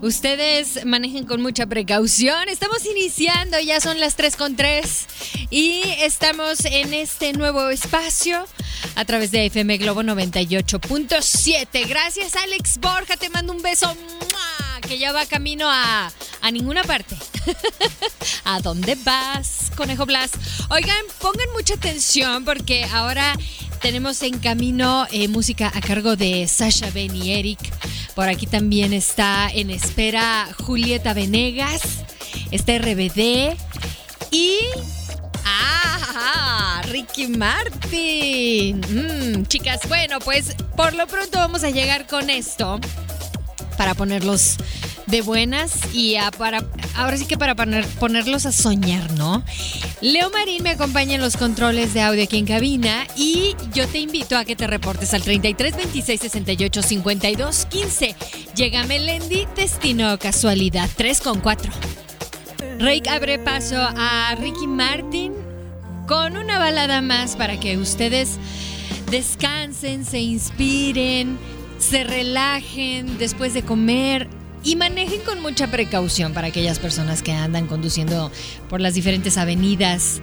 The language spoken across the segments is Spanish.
Ustedes manejen con mucha precaución. Estamos iniciando, ya son las 3 con 3 y estamos en este nuevo espacio a través de FM Globo 98.7. Gracias Alex Borja, te mando un beso que ya va camino a, a ninguna parte. ¿A dónde vas, Conejo Blas? Oigan, pongan mucha atención porque ahora tenemos en camino eh, música a cargo de Sasha Ben y Eric. Por aquí también está en espera Julieta Venegas, está RBD y... ¡Ah! Ricky Martin. Mm, chicas, bueno, pues por lo pronto vamos a llegar con esto para ponerlos de buenas y para ahora sí que para poner- ponerlos a soñar, ¿no? Leo Marín me acompaña en los controles de audio aquí en cabina y yo te invito a que te reportes al 33 26 68 52 15. Llega Melendi, destino casualidad 3 con 4. Rake abre paso a Ricky Martin con una balada más para que ustedes descansen, se inspiren, se relajen después de comer y manejen con mucha precaución para aquellas personas que andan conduciendo por las diferentes avenidas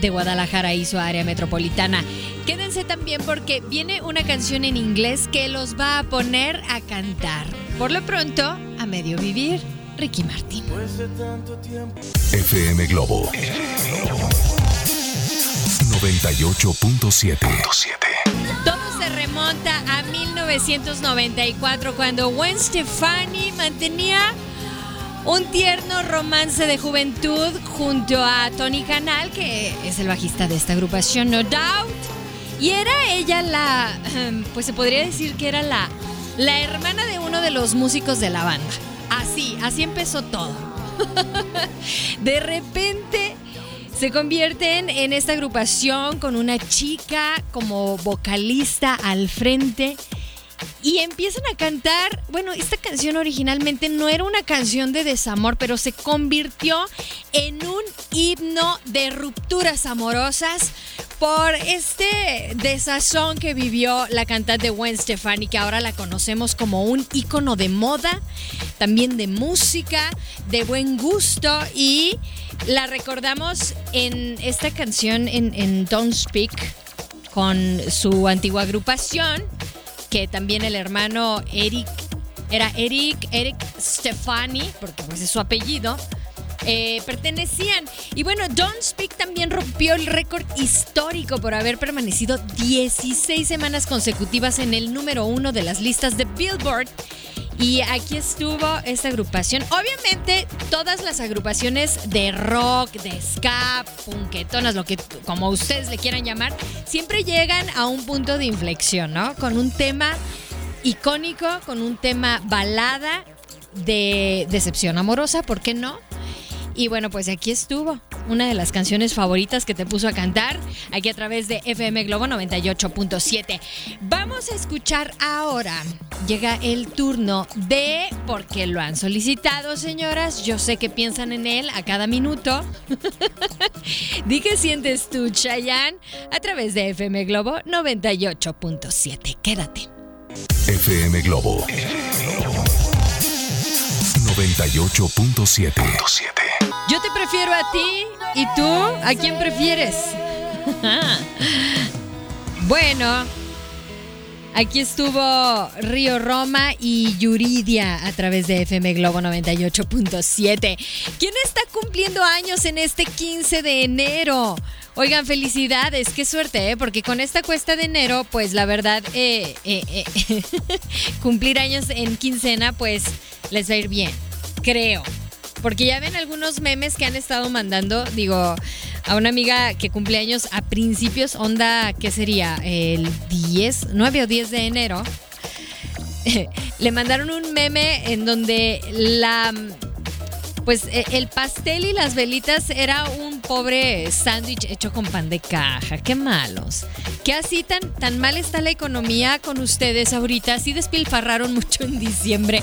de Guadalajara y su área metropolitana. Quédense también porque viene una canción en inglés que los va a poner a cantar. Por lo pronto, a medio vivir, Ricky Martin. FM Globo 98.7. A 1994 cuando Gwen Stefani mantenía un tierno romance de juventud junto a Tony Canal, que es el bajista de esta agrupación No Doubt. Y era ella la, pues se podría decir que era la, la hermana de uno de los músicos de la banda. Así, así empezó todo. De repente se convierten en esta agrupación con una chica como vocalista al frente y empiezan a cantar, bueno, esta canción originalmente no era una canción de desamor, pero se convirtió en un himno de rupturas amorosas por este desazón que vivió la cantante Gwen Stefani, que ahora la conocemos como un ícono de moda, también de música, de buen gusto y la recordamos en esta canción en, en Don't Speak con su antigua agrupación, que también el hermano Eric era Eric, Eric Stefani, porque pues es su apellido. eh, pertenecían. Y bueno, Don't Speak también rompió el récord histórico por haber permanecido 16 semanas consecutivas en el número uno de las listas de Billboard. Y aquí estuvo esta agrupación. Obviamente, todas las agrupaciones de rock, de ska, punketonas, lo que como ustedes le quieran llamar, siempre llegan a un punto de inflexión, ¿no? Con un tema icónico, con un tema balada de decepción amorosa, ¿por qué no? Y bueno, pues aquí estuvo una de las canciones favoritas que te puso a cantar aquí a través de FM Globo 98.7. Vamos a escuchar ahora. Llega el turno de, porque lo han solicitado, señoras. Yo sé que piensan en él a cada minuto. Di que sientes tú, Chayanne, a través de FM Globo 98.7. Quédate. FM Globo 98.7. Yo te prefiero a ti y tú, ¿a quién prefieres? bueno, Aquí estuvo Río Roma y Yuridia a través de FM Globo 98.7. ¿Quién está cumpliendo años en este 15 de enero? Oigan, felicidades, qué suerte, ¿eh? porque con esta cuesta de enero, pues la verdad, eh, eh, cumplir años en quincena, pues les va a ir bien, creo. Porque ya ven algunos memes que han estado mandando, digo, a una amiga que cumple años a principios, onda, ¿qué sería? El 10, 9 o 10 de enero. Le mandaron un meme en donde la pues eh, el pastel y las velitas era un pobre sándwich hecho con pan de caja. Qué malos. ¿Qué así tan, tan mal está la economía con ustedes ahorita. Así despilfarraron mucho en diciembre.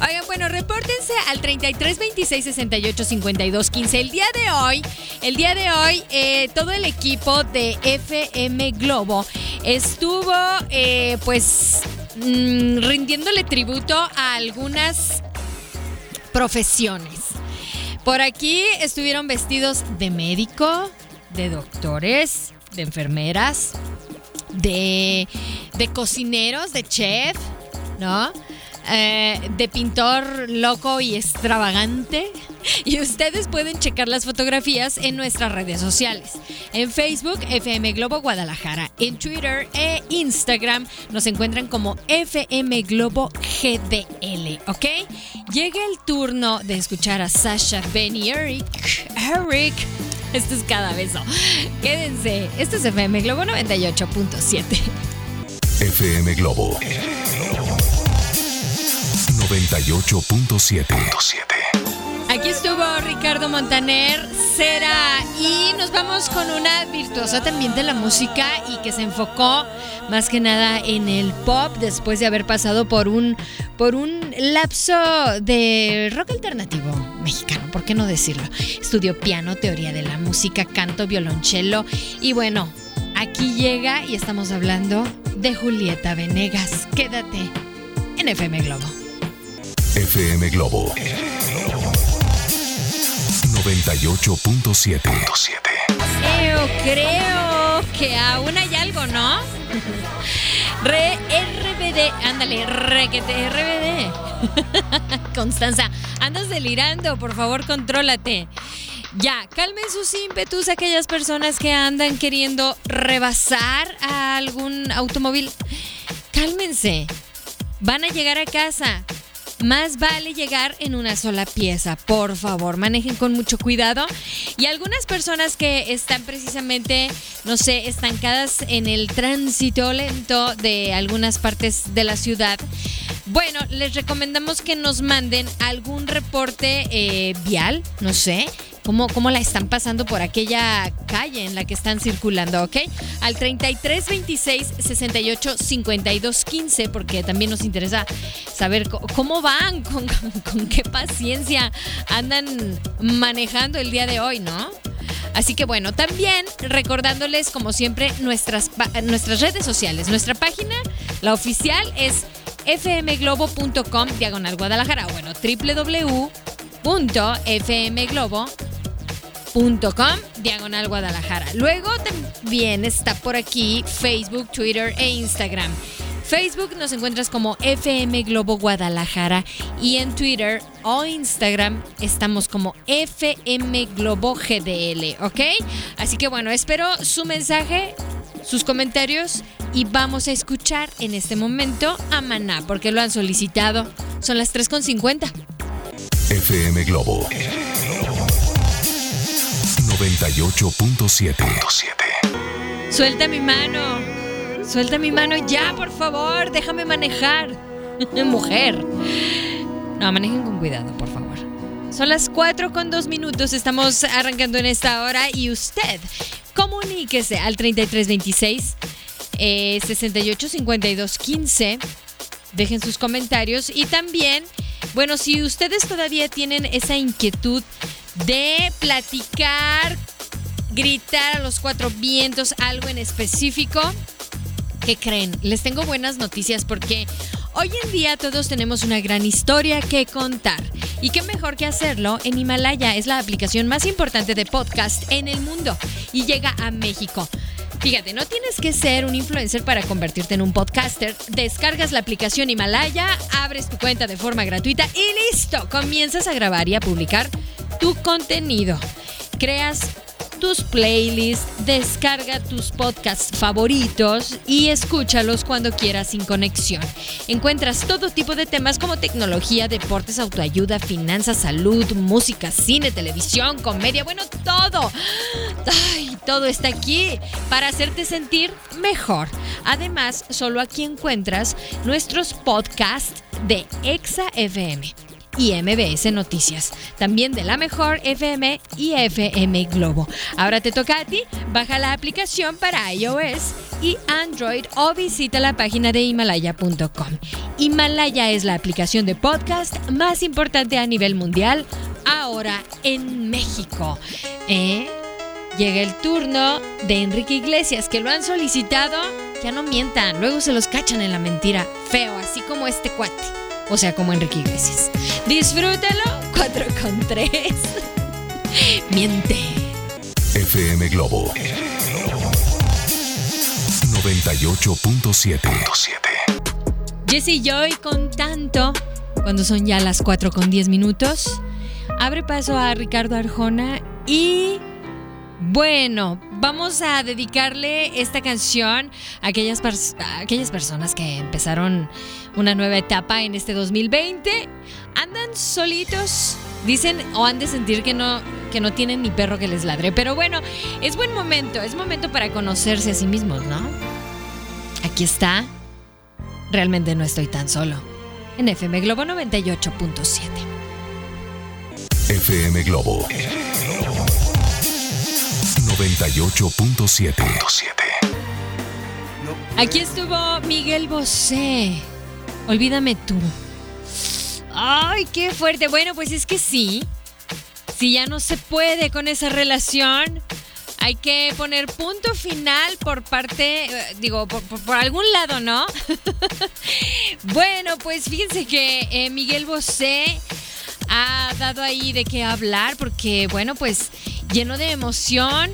Oigan, bueno, repórtense al 33 26 68 52 15. El día de hoy, el día de hoy, eh, todo el equipo de FM Globo estuvo, eh, pues, mm, rindiéndole tributo a algunas profesiones. Por aquí estuvieron vestidos de médico, de doctores, de enfermeras, de, de cocineros, de chef, ¿no? Eh, de pintor loco y extravagante. Y ustedes pueden checar las fotografías en nuestras redes sociales. En Facebook, FM Globo Guadalajara. En Twitter e Instagram nos encuentran como FM Globo GDL, ¿ok? Llega el turno de escuchar a Sasha, Ben y Eric. Eric. Esto es cada beso. Quédense. Esto es FM Globo 98.7. FM Globo 98.7. Aquí estuvo Ricardo Montaner, Cera, y nos vamos con una virtuosa también de la música y que se enfocó más que nada en el pop después de haber pasado por un, por un lapso de rock alternativo mexicano, ¿por qué no decirlo? Estudió piano, teoría de la música, canto, violonchelo y bueno, aquí llega y estamos hablando de Julieta Venegas. Quédate en FM Globo. FM Globo 98.7. Creo, creo que aún hay algo, ¿no? Re RBD, ándale, requete RBD. Constanza, andas delirando, por favor, contrólate. Ya, calmen sus ímpetus aquellas personas que andan queriendo rebasar a algún automóvil. Cálmense. Van a llegar a casa. Más vale llegar en una sola pieza, por favor, manejen con mucho cuidado. Y algunas personas que están precisamente, no sé, estancadas en el tránsito lento de algunas partes de la ciudad, bueno, les recomendamos que nos manden algún reporte eh, vial, no sé, cómo, cómo la están pasando por aquella calle en la que están circulando, ¿ok? Al 33 26 68 52 15, porque también nos interesa saber cómo van, con, con qué paciencia andan manejando el día de hoy, ¿no? Así que bueno, también recordándoles como siempre nuestras, nuestras redes sociales. Nuestra página, la oficial es fmglobo.com diagonal Guadalajara. Bueno, www.fmglobo.com diagonal Guadalajara. Luego también está por aquí Facebook, Twitter e Instagram. Facebook nos encuentras como FM Globo Guadalajara y en Twitter o Instagram estamos como FM Globo GDL, ¿ok? Así que bueno, espero su mensaje, sus comentarios y vamos a escuchar en este momento a Maná porque lo han solicitado. Son las 3.50. FM Globo 98.7. Suelta mi mano. Suelta mi mano ya, por favor. Déjame manejar. Mujer. No, manejen con cuidado, por favor. Son las 4 con 2 minutos. Estamos arrancando en esta hora y usted comuníquese al 3326 eh, 68 52 15. Dejen sus comentarios y también, bueno, si ustedes todavía tienen esa inquietud de platicar, gritar a los cuatro vientos algo en específico, ¿qué creen? Les tengo buenas noticias porque hoy en día todos tenemos una gran historia que contar. Y qué mejor que hacerlo en Himalaya. Es la aplicación más importante de podcast en el mundo y llega a México. Fíjate, no tienes que ser un influencer para convertirte en un podcaster. Descargas la aplicación Himalaya, abres tu cuenta de forma gratuita y listo. Comienzas a grabar y a publicar tu contenido. Creas tus playlists, descarga tus podcasts favoritos y escúchalos cuando quieras sin conexión. Encuentras todo tipo de temas como tecnología, deportes, autoayuda, finanzas, salud, música, cine, televisión, comedia, bueno, todo. Ay, todo está aquí para hacerte sentir mejor. Además, solo aquí encuentras nuestros podcasts de Exa FM y MBS Noticias. También de la mejor FM y FM Globo. Ahora te toca a ti. Baja la aplicación para iOS y Android o visita la página de himalaya.com. Himalaya es la aplicación de podcast más importante a nivel mundial ahora en México. ¿Eh? Llega el turno de Enrique Iglesias, que lo han solicitado. Ya no mientan, luego se los cachan en la mentira. Feo, así como este cuate. O sea, como Enrique Iglesias. Disfrútalo 4 con 3. Miente. FM Globo 98.7. Jesse Joy con tanto, cuando son ya las 4 con 10 minutos, abre paso a Ricardo Arjona y bueno, vamos a dedicarle esta canción a aquellas, personas que empezaron una nueva etapa en este 2020. Andan solitos, dicen o han de sentir que no, que no tienen ni perro que les ladre. Pero bueno, es buen momento, es momento para conocerse a sí mismos, ¿no? Aquí está. Realmente no estoy tan solo. En FM Globo 98.7. FM Globo 98.7. Aquí estuvo Miguel Bosé. Olvídame tú. Ay, qué fuerte. Bueno, pues es que sí. Si ya no se puede con esa relación, hay que poner punto final por parte, eh, digo, por, algún lado, ¿no? bueno, pues fíjense que eh, Miguel Bosé ha dado ahí de qué hablar porque, bueno, pues lleno de emoción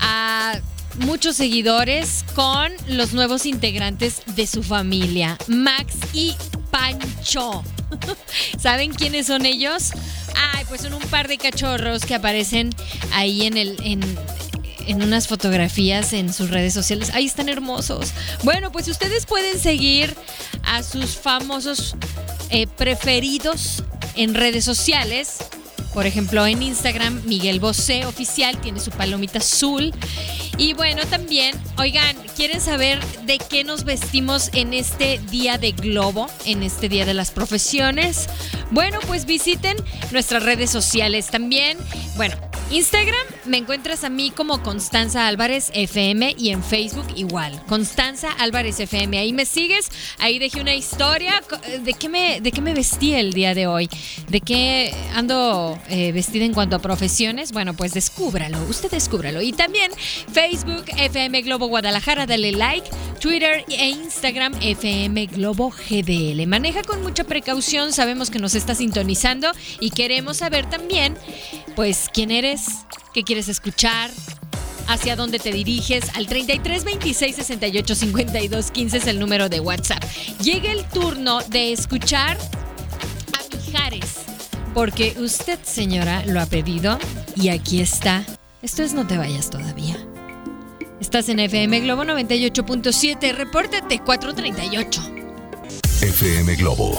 a muchos seguidores con los nuevos integrantes de su familia, Max y Pancho. ¿Saben quiénes son ellos? Ay, pues son un par de cachorros que aparecen ahí en el en, en unas fotografías en sus redes sociales. Ahí están hermosos. Bueno, pues ustedes pueden seguir a sus famosos eh, preferidos en redes sociales. Por ejemplo, en Instagram, Miguel Bosé Oficial tiene su palomita azul. Y bueno, también, oigan, ¿quieren saber de qué nos vestimos en este día de globo, en este día de las profesiones? Bueno, pues visiten nuestras redes sociales también. Bueno, Instagram me encuentras a mí como Constanza Álvarez FM y en Facebook igual, Constanza Álvarez FM. Ahí me sigues, ahí dejé una historia de qué me, de qué me vestí el día de hoy, de qué ando eh, vestida en cuanto a profesiones. Bueno, pues descúbralo, usted descúbralo. Y también Facebook FM Globo Guadalajara, dale like, Twitter e Instagram FM Globo GDL. Maneja con mucha precaución, sabemos que nos está sintonizando y queremos saber también, pues, quién eres qué quieres escuchar, hacia dónde te diriges. Al 33 26 68 52 15 es el número de WhatsApp. Llega el turno de escuchar a Mijares, porque usted, señora, lo ha pedido y aquí está. Esto es No te vayas todavía. Estás en FM Globo 98.7. Repórtate 438. FM Globo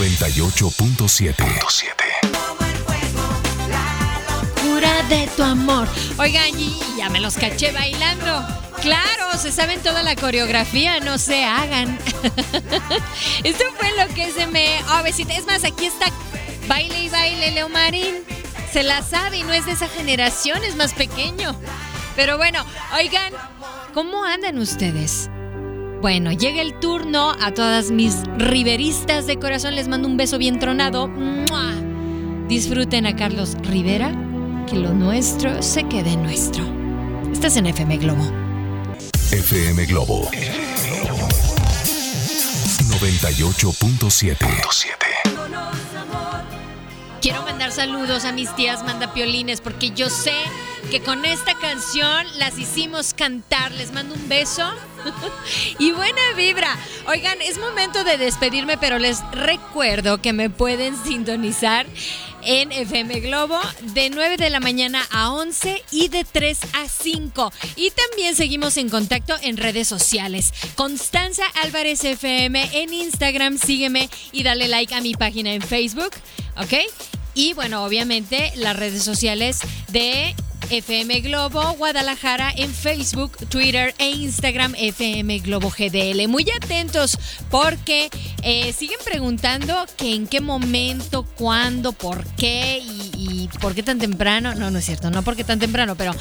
98.7 de tu amor. Oigan, y ya me los caché bailando. Claro, se saben toda la coreografía, no se hagan. Esto fue lo que se me. Oh, besita. Es más, aquí está baile y baile, Leo Marín. Se la sabe y no es de esa generación, es más pequeño. Pero bueno, oigan, ¿cómo andan ustedes? Bueno, llega el turno a todas mis riveristas de corazón. Les mando un beso bien tronado. Disfruten a Carlos Rivera que lo nuestro se quede nuestro. Estás en FM Globo. FM Globo 98.7. Quiero mandar saludos a mis tías mandapiolines porque yo sé que con esta canción las hicimos cantar. Les mando un beso y buena vibra. Oigan, es momento de despedirme, pero les recuerdo que me pueden sintonizar en FM Globo de 9 de la mañana a 11 y de 3 a 5. Y también seguimos en contacto en redes sociales. Constanza Álvarez FM en Instagram, sígueme y dale like a mi página en Facebook, ¿ok? Y bueno, obviamente las redes sociales de FM Globo Guadalajara en Facebook, Twitter e Instagram FM Globo GDL. Muy atentos porque eh, siguen preguntando que en qué momento, cuándo, por qué y, y por qué tan temprano. No, no es cierto, no porque tan temprano, pero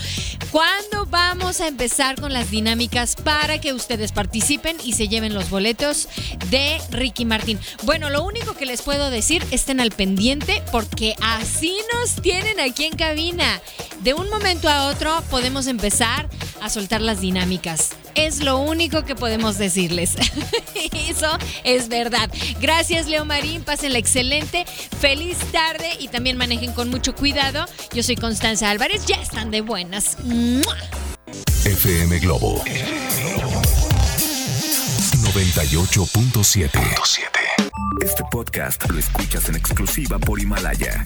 cuándo vamos a empezar con las dinámicas para que ustedes participen y se lleven los boletos de Ricky Martín. Bueno, lo único que les puedo decir, estén al pendiente porque así nos tienen aquí en cabina. De un momento a otro podemos empezar a soltar las dinámicas. Es lo único que podemos decirles. Eso es verdad. Gracias, Leo Marín. Pásenla excelente. Feliz tarde y también manejen con mucho cuidado. Yo soy Constanza Álvarez. Ya están de buenas. ¡Mua! FM Globo 98.7. Este podcast lo escuchas en exclusiva por Himalaya.